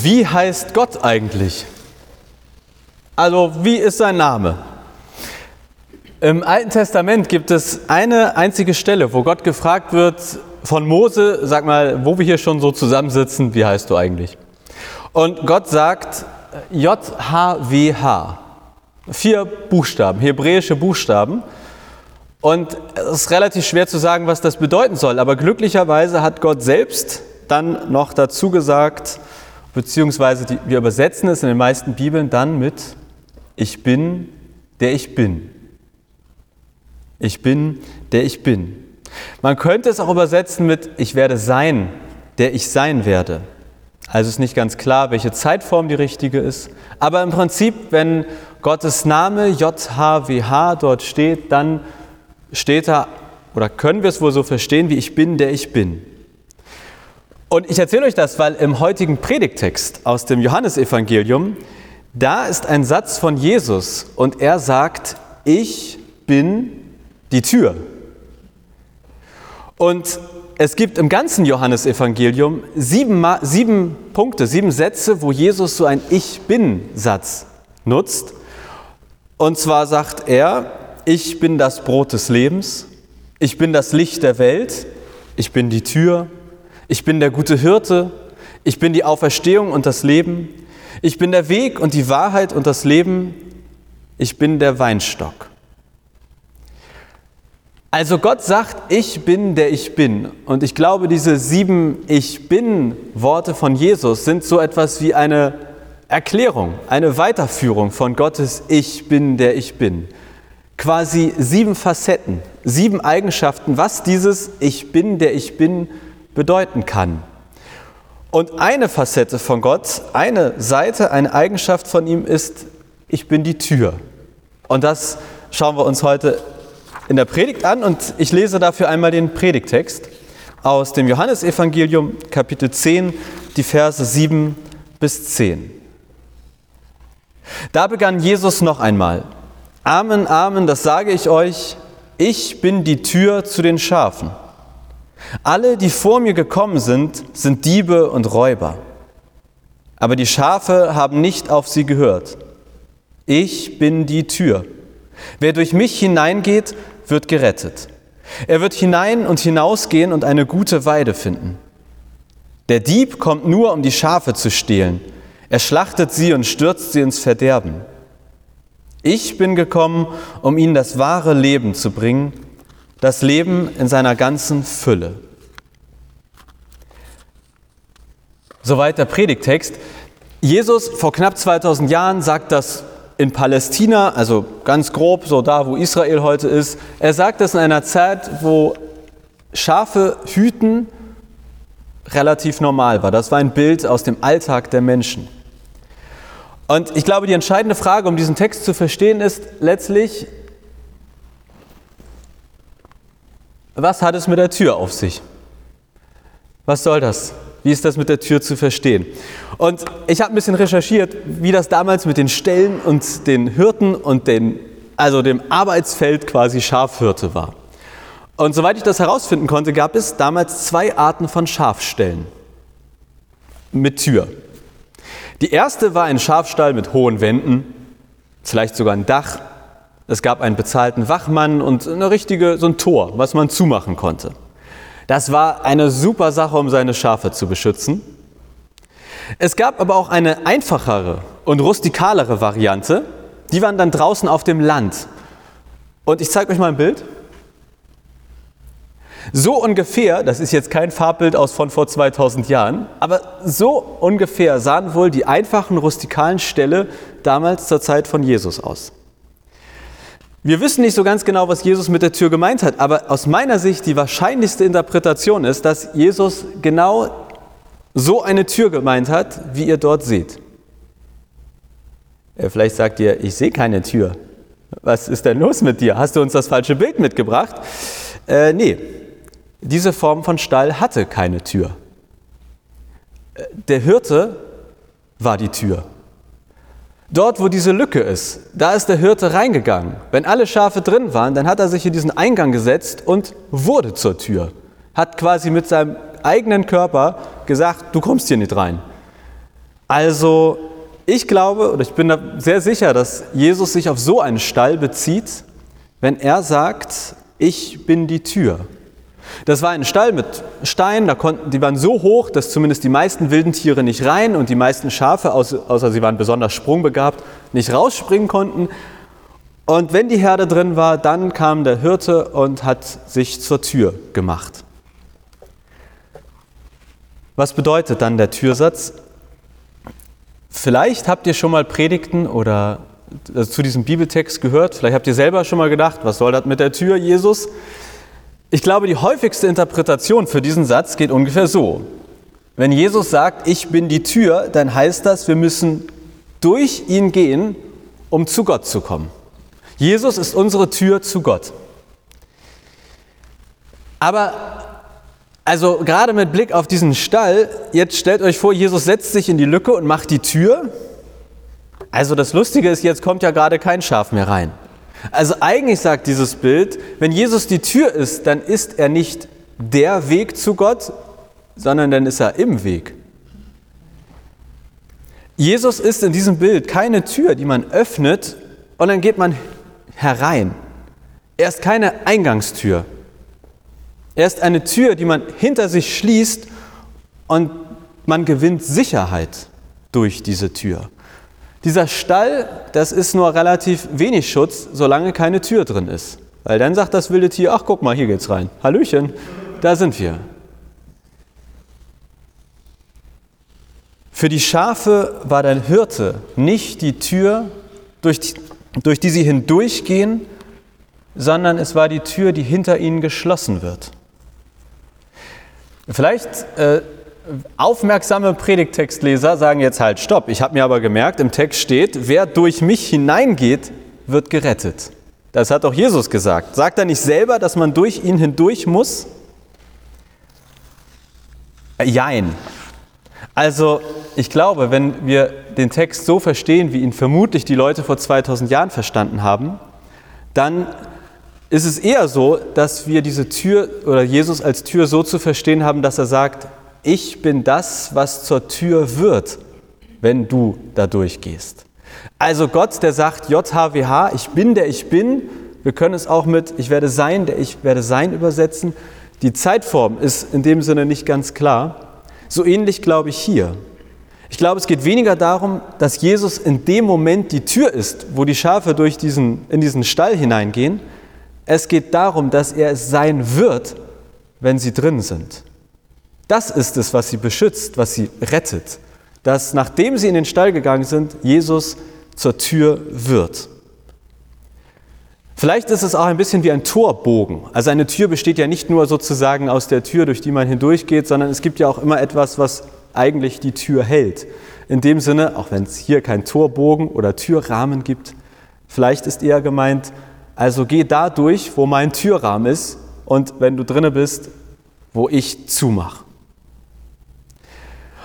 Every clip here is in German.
Wie heißt Gott eigentlich? Also, wie ist sein Name? Im Alten Testament gibt es eine einzige Stelle, wo Gott gefragt wird von Mose, sag mal, wo wir hier schon so zusammensitzen, wie heißt du eigentlich? Und Gott sagt J-H-W-H. Vier Buchstaben, hebräische Buchstaben. Und es ist relativ schwer zu sagen, was das bedeuten soll. Aber glücklicherweise hat Gott selbst dann noch dazu gesagt, beziehungsweise die, wir übersetzen es in den meisten Bibeln dann mit Ich bin, der ich bin. Ich bin, der ich bin. Man könnte es auch übersetzen mit Ich werde sein, der ich sein werde. Also ist nicht ganz klar, welche Zeitform die richtige ist. Aber im Prinzip, wenn Gottes Name JHWH dort steht, dann steht da, oder können wir es wohl so verstehen, wie ich bin, der ich bin. Und ich erzähle euch das, weil im heutigen Predigtext aus dem Johannesevangelium, da ist ein Satz von Jesus und er sagt, ich bin die Tür. Und es gibt im ganzen Johannesevangelium sieben, sieben Punkte, sieben Sätze, wo Jesus so ein Ich bin-Satz nutzt. Und zwar sagt er, ich bin das Brot des Lebens, ich bin das Licht der Welt, ich bin die Tür, ich bin der gute Hirte, ich bin die Auferstehung und das Leben, ich bin der Weg und die Wahrheit und das Leben, ich bin der Weinstock. Also Gott sagt, ich bin der ich bin. Und ich glaube, diese sieben Ich bin Worte von Jesus sind so etwas wie eine Erklärung, eine Weiterführung von Gottes Ich bin der ich bin. Quasi sieben Facetten, sieben Eigenschaften, was dieses Ich bin der ich bin bedeuten kann. Und eine Facette von Gott, eine Seite, eine Eigenschaft von ihm ist, ich bin die Tür. Und das schauen wir uns heute in der Predigt an und ich lese dafür einmal den Predigtext aus dem Johannesevangelium Kapitel 10, die Verse 7 bis 10. Da begann Jesus noch einmal. Amen, Amen, das sage ich euch, ich bin die Tür zu den Schafen. Alle, die vor mir gekommen sind, sind Diebe und Räuber. Aber die Schafe haben nicht auf sie gehört. Ich bin die Tür. Wer durch mich hineingeht, wird gerettet. Er wird hinein und hinausgehen und eine gute Weide finden. Der Dieb kommt nur, um die Schafe zu stehlen. Er schlachtet sie und stürzt sie ins Verderben. Ich bin gekommen, um ihnen das wahre Leben zu bringen, das Leben in seiner ganzen Fülle. Soweit der Predigtext. Jesus vor knapp 2000 Jahren sagt das in Palästina, also ganz grob, so da, wo Israel heute ist. Er sagt das in einer Zeit, wo Schafe hüten relativ normal war. Das war ein Bild aus dem Alltag der Menschen. Und ich glaube, die entscheidende Frage, um diesen Text zu verstehen, ist letztlich, was hat es mit der Tür auf sich? Was soll das? Wie ist das mit der Tür zu verstehen? Und ich habe ein bisschen recherchiert, wie das damals mit den Ställen und den Hirten und den, also dem Arbeitsfeld quasi Schafhirte war. Und soweit ich das herausfinden konnte, gab es damals zwei Arten von Schafställen mit Tür. Die erste war ein Schafstall mit hohen Wänden, vielleicht sogar ein Dach. Es gab einen bezahlten Wachmann und eine richtige, so ein Tor, was man zumachen konnte. Das war eine super Sache, um seine Schafe zu beschützen. Es gab aber auch eine einfachere und rustikalere Variante. Die waren dann draußen auf dem Land. Und ich zeige euch mal ein Bild. So ungefähr, das ist jetzt kein Farbbild aus von vor 2000 Jahren, aber so ungefähr sahen wohl die einfachen rustikalen Ställe damals zur Zeit von Jesus aus. Wir wissen nicht so ganz genau, was Jesus mit der Tür gemeint hat, aber aus meiner Sicht die wahrscheinlichste Interpretation ist, dass Jesus genau so eine Tür gemeint hat, wie ihr dort seht. Äh, vielleicht sagt ihr, ich sehe keine Tür. Was ist denn los mit dir? Hast du uns das falsche Bild mitgebracht? Äh, nee, diese Form von Stall hatte keine Tür. Äh, der Hirte war die Tür. Dort, wo diese Lücke ist, da ist der Hirte reingegangen. Wenn alle Schafe drin waren, dann hat er sich in diesen Eingang gesetzt und wurde zur Tür. Hat quasi mit seinem eigenen Körper gesagt, du kommst hier nicht rein. Also ich glaube oder ich bin da sehr sicher, dass Jesus sich auf so einen Stall bezieht, wenn er sagt, ich bin die Tür. Das war ein Stall mit Steinen, da konnten, die waren so hoch, dass zumindest die meisten wilden Tiere nicht rein und die meisten Schafe, außer sie waren besonders sprungbegabt, nicht rausspringen konnten. Und wenn die Herde drin war, dann kam der Hirte und hat sich zur Tür gemacht. Was bedeutet dann der Türsatz? Vielleicht habt ihr schon mal Predigten oder also zu diesem Bibeltext gehört. Vielleicht habt ihr selber schon mal gedacht, was soll das mit der Tür, Jesus? Ich glaube, die häufigste Interpretation für diesen Satz geht ungefähr so. Wenn Jesus sagt, ich bin die Tür, dann heißt das, wir müssen durch ihn gehen, um zu Gott zu kommen. Jesus ist unsere Tür zu Gott. Aber also gerade mit Blick auf diesen Stall, jetzt stellt euch vor, Jesus setzt sich in die Lücke und macht die Tür. Also das Lustige ist, jetzt kommt ja gerade kein Schaf mehr rein. Also eigentlich sagt dieses Bild, wenn Jesus die Tür ist, dann ist er nicht der Weg zu Gott, sondern dann ist er im Weg. Jesus ist in diesem Bild keine Tür, die man öffnet und dann geht man herein. Er ist keine Eingangstür. Er ist eine Tür, die man hinter sich schließt und man gewinnt Sicherheit durch diese Tür. Dieser Stall, das ist nur relativ wenig Schutz, solange keine Tür drin ist. Weil dann sagt das wilde Tier, ach guck mal, hier geht's rein. Hallöchen, da sind wir. Für die Schafe war der Hirte nicht die Tür, durch die, durch die sie hindurchgehen, sondern es war die Tür, die hinter ihnen geschlossen wird. Vielleicht äh, Aufmerksame Predigtextleser sagen jetzt halt, stopp, ich habe mir aber gemerkt, im Text steht, wer durch mich hineingeht, wird gerettet. Das hat auch Jesus gesagt. Sagt er nicht selber, dass man durch ihn hindurch muss? Jein. Also ich glaube, wenn wir den Text so verstehen, wie ihn vermutlich die Leute vor 2000 Jahren verstanden haben, dann ist es eher so, dass wir diese Tür oder Jesus als Tür so zu verstehen haben, dass er sagt, ich bin das, was zur Tür wird, wenn du da durchgehst. Also Gott, der sagt JHWH, ich bin der ich bin. Wir können es auch mit ich werde sein, der ich werde sein übersetzen. Die Zeitform ist in dem Sinne nicht ganz klar. So ähnlich glaube ich hier. Ich glaube, es geht weniger darum, dass Jesus in dem Moment die Tür ist, wo die Schafe durch diesen, in diesen Stall hineingehen. Es geht darum, dass er es sein wird, wenn sie drin sind. Das ist es, was sie beschützt, was sie rettet. Dass nachdem sie in den Stall gegangen sind, Jesus zur Tür wird. Vielleicht ist es auch ein bisschen wie ein Torbogen. Also eine Tür besteht ja nicht nur sozusagen aus der Tür, durch die man hindurchgeht, sondern es gibt ja auch immer etwas, was eigentlich die Tür hält. In dem Sinne, auch wenn es hier kein Torbogen oder Türrahmen gibt, vielleicht ist eher gemeint, also geh da durch, wo mein Türrahmen ist und wenn du drinne bist, wo ich zumache.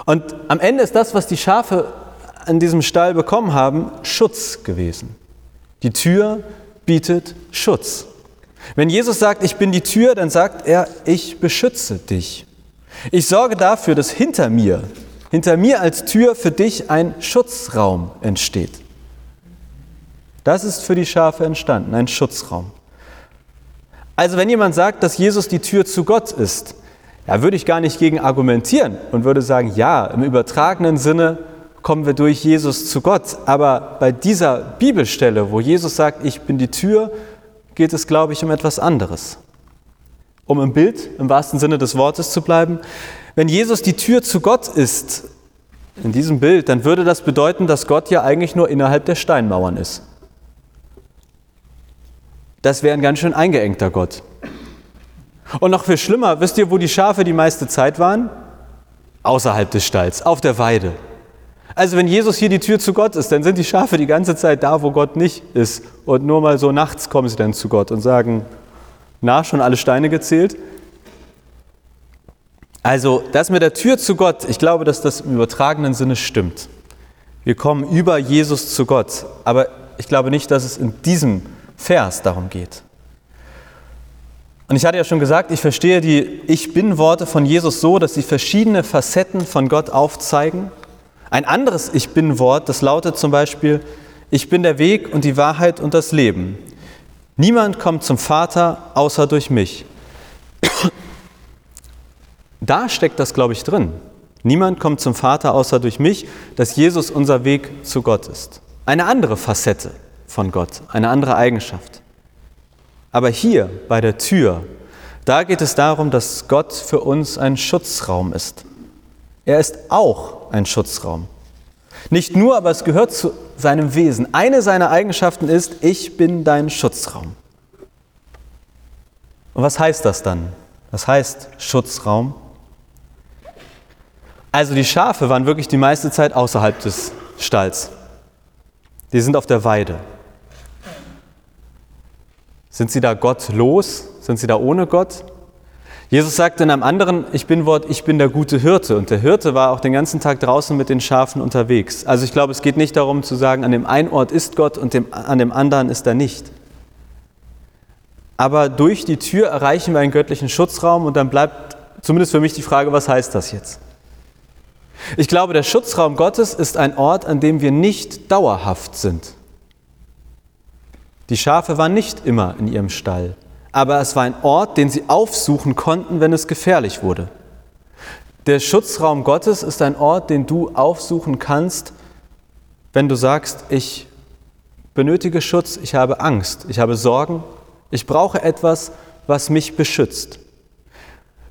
Und am Ende ist das, was die Schafe an diesem Stall bekommen haben, Schutz gewesen. Die Tür bietet Schutz. Wenn Jesus sagt, ich bin die Tür, dann sagt er, ich beschütze dich. Ich sorge dafür, dass hinter mir, hinter mir als Tür für dich ein Schutzraum entsteht. Das ist für die Schafe entstanden, ein Schutzraum. Also wenn jemand sagt, dass Jesus die Tür zu Gott ist, da würde ich gar nicht gegen argumentieren und würde sagen, ja, im übertragenen Sinne kommen wir durch Jesus zu Gott. Aber bei dieser Bibelstelle, wo Jesus sagt, ich bin die Tür, geht es, glaube ich, um etwas anderes. Um im Bild, im wahrsten Sinne des Wortes zu bleiben, wenn Jesus die Tür zu Gott ist, in diesem Bild, dann würde das bedeuten, dass Gott ja eigentlich nur innerhalb der Steinmauern ist. Das wäre ein ganz schön eingeengter Gott. Und noch viel schlimmer, wisst ihr, wo die Schafe die meiste Zeit waren? Außerhalb des Stalls, auf der Weide. Also wenn Jesus hier die Tür zu Gott ist, dann sind die Schafe die ganze Zeit da, wo Gott nicht ist. Und nur mal so nachts kommen sie dann zu Gott und sagen, na, schon alle Steine gezählt? Also das mit der Tür zu Gott, ich glaube, dass das im übertragenen Sinne stimmt. Wir kommen über Jesus zu Gott, aber ich glaube nicht, dass es in diesem Vers darum geht. Und ich hatte ja schon gesagt, ich verstehe die Ich bin-Worte von Jesus so, dass sie verschiedene Facetten von Gott aufzeigen. Ein anderes Ich bin-Wort, das lautet zum Beispiel, ich bin der Weg und die Wahrheit und das Leben. Niemand kommt zum Vater außer durch mich. Da steckt das, glaube ich, drin. Niemand kommt zum Vater außer durch mich, dass Jesus unser Weg zu Gott ist. Eine andere Facette von Gott, eine andere Eigenschaft. Aber hier bei der Tür, da geht es darum, dass Gott für uns ein Schutzraum ist. Er ist auch ein Schutzraum. Nicht nur, aber es gehört zu seinem Wesen. Eine seiner Eigenschaften ist, ich bin dein Schutzraum. Und was heißt das dann? Was heißt Schutzraum? Also die Schafe waren wirklich die meiste Zeit außerhalb des Stalls. Die sind auf der Weide. Sind sie da Gott los? Sind sie da ohne Gott? Jesus sagte in einem anderen Ich bin Wort, ich bin der gute Hirte. Und der Hirte war auch den ganzen Tag draußen mit den Schafen unterwegs. Also ich glaube, es geht nicht darum zu sagen, an dem einen Ort ist Gott und dem, an dem anderen ist er nicht. Aber durch die Tür erreichen wir einen göttlichen Schutzraum und dann bleibt zumindest für mich die Frage, was heißt das jetzt? Ich glaube, der Schutzraum Gottes ist ein Ort, an dem wir nicht dauerhaft sind. Die Schafe waren nicht immer in ihrem Stall aber es war ein Ort, den sie aufsuchen konnten, wenn es gefährlich wurde. Der Schutzraum Gottes ist ein Ort, den du aufsuchen kannst, wenn du sagst, ich benötige Schutz, ich habe Angst, ich habe Sorgen, ich brauche etwas, was mich beschützt.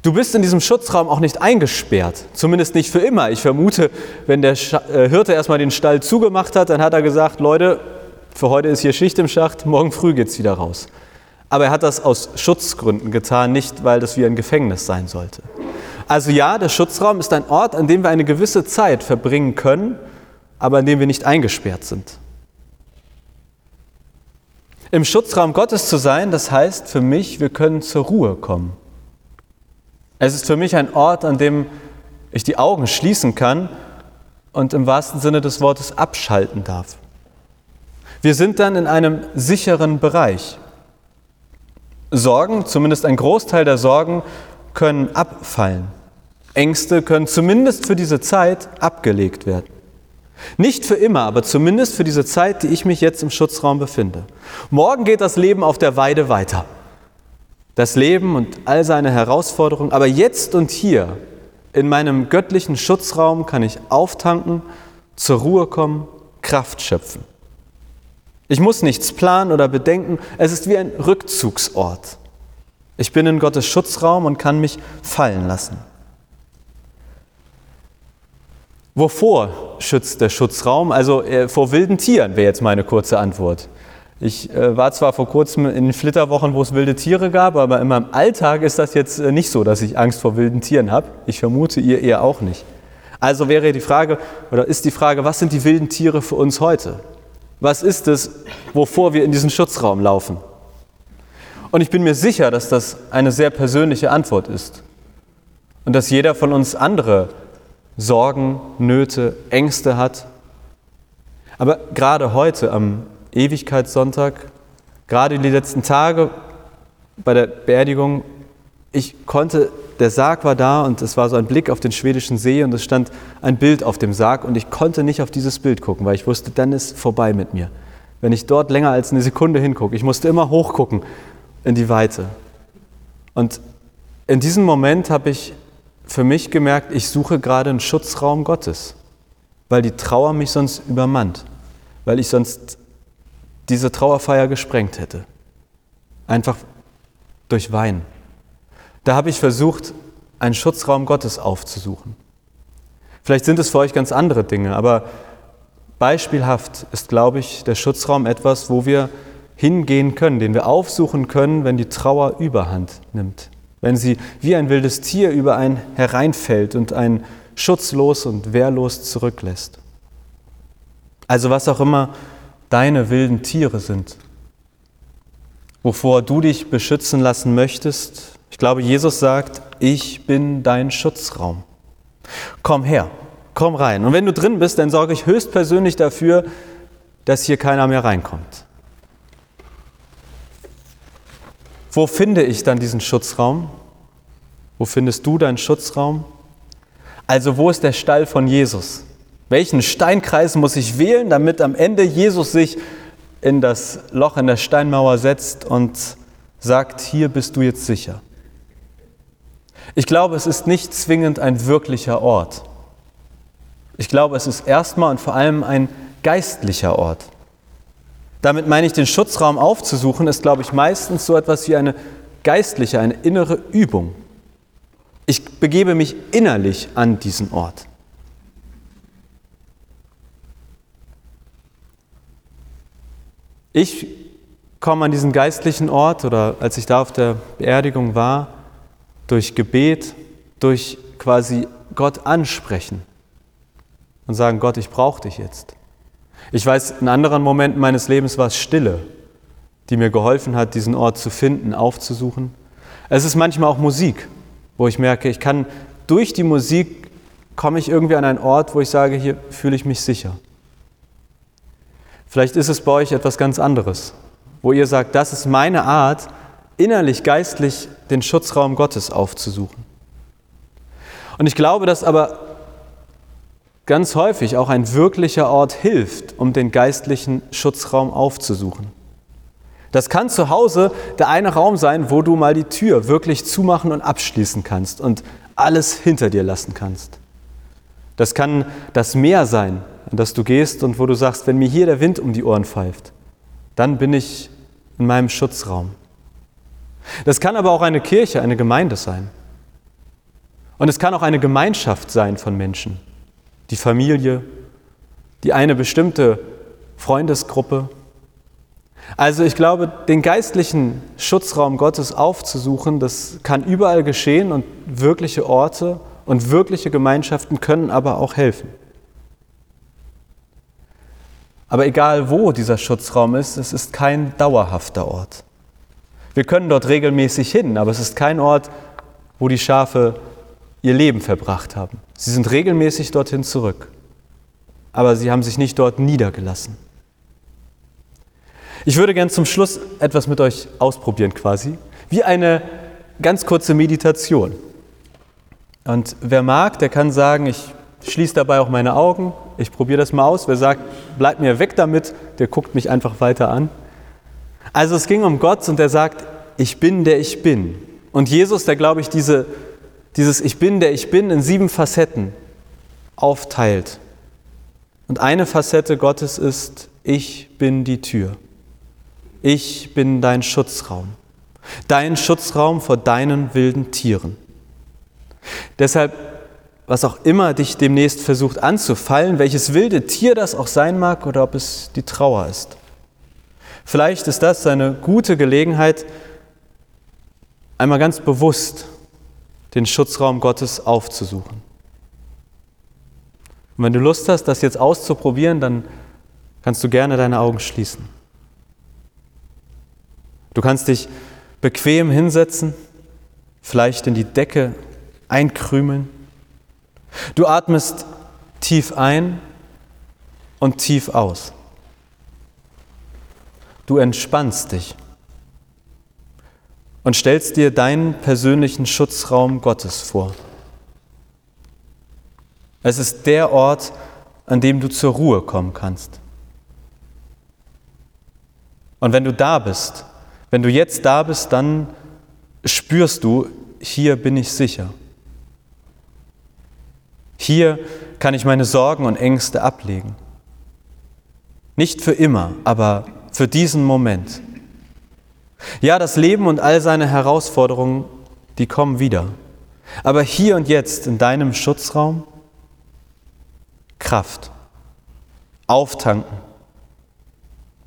Du bist in diesem Schutzraum auch nicht eingesperrt, zumindest nicht für immer. Ich vermute, wenn der äh, Hirte erstmal den Stall zugemacht hat, dann hat er gesagt, Leute, für heute ist hier Schicht im Schacht, morgen früh geht es wieder raus. Aber er hat das aus Schutzgründen getan, nicht weil das wie ein Gefängnis sein sollte. Also ja, der Schutzraum ist ein Ort, an dem wir eine gewisse Zeit verbringen können, aber an dem wir nicht eingesperrt sind. Im Schutzraum Gottes zu sein, das heißt für mich, wir können zur Ruhe kommen. Es ist für mich ein Ort, an dem ich die Augen schließen kann und im wahrsten Sinne des Wortes abschalten darf. Wir sind dann in einem sicheren Bereich. Sorgen, zumindest ein Großteil der Sorgen, können abfallen. Ängste können zumindest für diese Zeit abgelegt werden. Nicht für immer, aber zumindest für diese Zeit, die ich mich jetzt im Schutzraum befinde. Morgen geht das Leben auf der Weide weiter. Das Leben und all seine Herausforderungen. Aber jetzt und hier, in meinem göttlichen Schutzraum, kann ich auftanken, zur Ruhe kommen, Kraft schöpfen. Ich muss nichts planen oder bedenken. Es ist wie ein Rückzugsort. Ich bin in Gottes Schutzraum und kann mich fallen lassen. Wovor schützt der Schutzraum? Also äh, vor wilden Tieren wäre jetzt meine kurze Antwort. Ich äh, war zwar vor kurzem in Flitterwochen, wo es wilde Tiere gab, aber in meinem Alltag ist das jetzt äh, nicht so, dass ich Angst vor wilden Tieren habe. Ich vermute, ihr eher auch nicht. Also wäre die Frage, oder ist die Frage, was sind die wilden Tiere für uns heute? Was ist es, wovor wir in diesen Schutzraum laufen? Und ich bin mir sicher, dass das eine sehr persönliche Antwort ist und dass jeder von uns andere Sorgen, Nöte, Ängste hat. Aber gerade heute am Ewigkeitssonntag, gerade die letzten Tage bei der Beerdigung, ich konnte der Sarg war da und es war so ein Blick auf den schwedischen See und es stand ein Bild auf dem Sarg und ich konnte nicht auf dieses Bild gucken, weil ich wusste, dann ist vorbei mit mir. Wenn ich dort länger als eine Sekunde hingucke, ich musste immer hochgucken in die Weite. Und in diesem Moment habe ich für mich gemerkt, ich suche gerade einen Schutzraum Gottes, weil die Trauer mich sonst übermannt, weil ich sonst diese Trauerfeier gesprengt hätte. Einfach durch Wein. Da habe ich versucht, einen Schutzraum Gottes aufzusuchen. Vielleicht sind es für euch ganz andere Dinge, aber beispielhaft ist, glaube ich, der Schutzraum etwas, wo wir hingehen können, den wir aufsuchen können, wenn die Trauer überhand nimmt. Wenn sie wie ein wildes Tier über einen hereinfällt und einen schutzlos und wehrlos zurücklässt. Also was auch immer deine wilden Tiere sind, wovor du dich beschützen lassen möchtest, glaube, Jesus sagt, ich bin dein Schutzraum. Komm her, komm rein. Und wenn du drin bist, dann sorge ich höchstpersönlich dafür, dass hier keiner mehr reinkommt. Wo finde ich dann diesen Schutzraum? Wo findest du deinen Schutzraum? Also wo ist der Stall von Jesus? Welchen Steinkreis muss ich wählen, damit am Ende Jesus sich in das Loch in der Steinmauer setzt und sagt, hier bist du jetzt sicher? Ich glaube, es ist nicht zwingend ein wirklicher Ort. Ich glaube, es ist erstmal und vor allem ein geistlicher Ort. Damit meine ich, den Schutzraum aufzusuchen, ist, glaube ich, meistens so etwas wie eine geistliche, eine innere Übung. Ich begebe mich innerlich an diesen Ort. Ich komme an diesen geistlichen Ort oder als ich da auf der Beerdigung war, durch Gebet, durch quasi Gott ansprechen und sagen, Gott, ich brauche dich jetzt. Ich weiß, in anderen Momenten meines Lebens war es Stille, die mir geholfen hat, diesen Ort zu finden, aufzusuchen. Es ist manchmal auch Musik, wo ich merke, ich kann durch die Musik komme ich irgendwie an einen Ort, wo ich sage, hier fühle ich mich sicher. Vielleicht ist es bei euch etwas ganz anderes, wo ihr sagt, das ist meine Art, innerlich, geistlich den Schutzraum Gottes aufzusuchen. Und ich glaube, dass aber ganz häufig auch ein wirklicher Ort hilft, um den geistlichen Schutzraum aufzusuchen. Das kann zu Hause der eine Raum sein, wo du mal die Tür wirklich zumachen und abschließen kannst und alles hinter dir lassen kannst. Das kann das Meer sein, an das du gehst und wo du sagst, wenn mir hier der Wind um die Ohren pfeift, dann bin ich in meinem Schutzraum. Das kann aber auch eine Kirche, eine Gemeinde sein. Und es kann auch eine Gemeinschaft sein von Menschen, die Familie, die eine bestimmte Freundesgruppe, also ich glaube, den geistlichen Schutzraum Gottes aufzusuchen, das kann überall geschehen und wirkliche Orte und wirkliche Gemeinschaften können aber auch helfen. Aber egal wo dieser Schutzraum ist, es ist kein dauerhafter Ort. Wir können dort regelmäßig hin, aber es ist kein Ort, wo die Schafe ihr Leben verbracht haben. Sie sind regelmäßig dorthin zurück, aber sie haben sich nicht dort niedergelassen. Ich würde gern zum Schluss etwas mit euch ausprobieren quasi, wie eine ganz kurze Meditation. Und wer mag, der kann sagen, ich schließe dabei auch meine Augen, ich probiere das mal aus. Wer sagt, bleib mir weg damit, der guckt mich einfach weiter an. Also es ging um Gott und er sagt, ich bin der ich bin. Und Jesus, der glaube ich diese, dieses Ich bin der ich bin in sieben Facetten aufteilt. Und eine Facette Gottes ist, ich bin die Tür. Ich bin dein Schutzraum, dein Schutzraum vor deinen wilden Tieren. Deshalb, was auch immer dich demnächst versucht anzufallen, welches wilde Tier das auch sein mag oder ob es die Trauer ist. Vielleicht ist das eine gute Gelegenheit, einmal ganz bewusst den Schutzraum Gottes aufzusuchen. Und wenn du Lust hast, das jetzt auszuprobieren, dann kannst du gerne deine Augen schließen. Du kannst dich bequem hinsetzen, vielleicht in die Decke einkrümeln. Du atmest tief ein und tief aus. Du entspannst dich und stellst dir deinen persönlichen Schutzraum Gottes vor. Es ist der Ort, an dem du zur Ruhe kommen kannst. Und wenn du da bist, wenn du jetzt da bist, dann spürst du, hier bin ich sicher. Hier kann ich meine Sorgen und Ängste ablegen. Nicht für immer, aber für diesen Moment. Ja, das Leben und all seine Herausforderungen, die kommen wieder. Aber hier und jetzt in deinem Schutzraum Kraft, auftanken,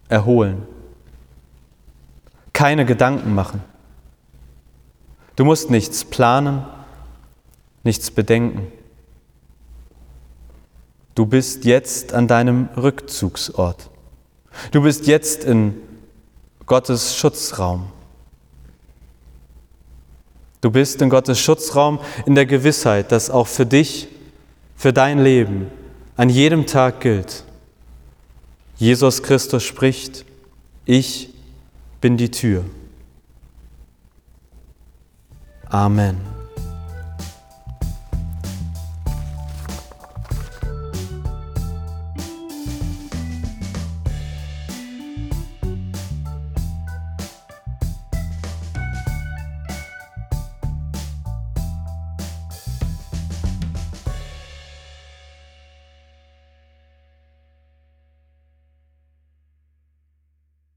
erholen keine Gedanken machen. Du musst nichts planen, nichts bedenken. Du bist jetzt an deinem Rückzugsort. Du bist jetzt in Gottes Schutzraum. Du bist in Gottes Schutzraum in der Gewissheit, dass auch für dich, für dein Leben an jedem Tag gilt. Jesus Christus spricht, ich bin die Tür. Amen.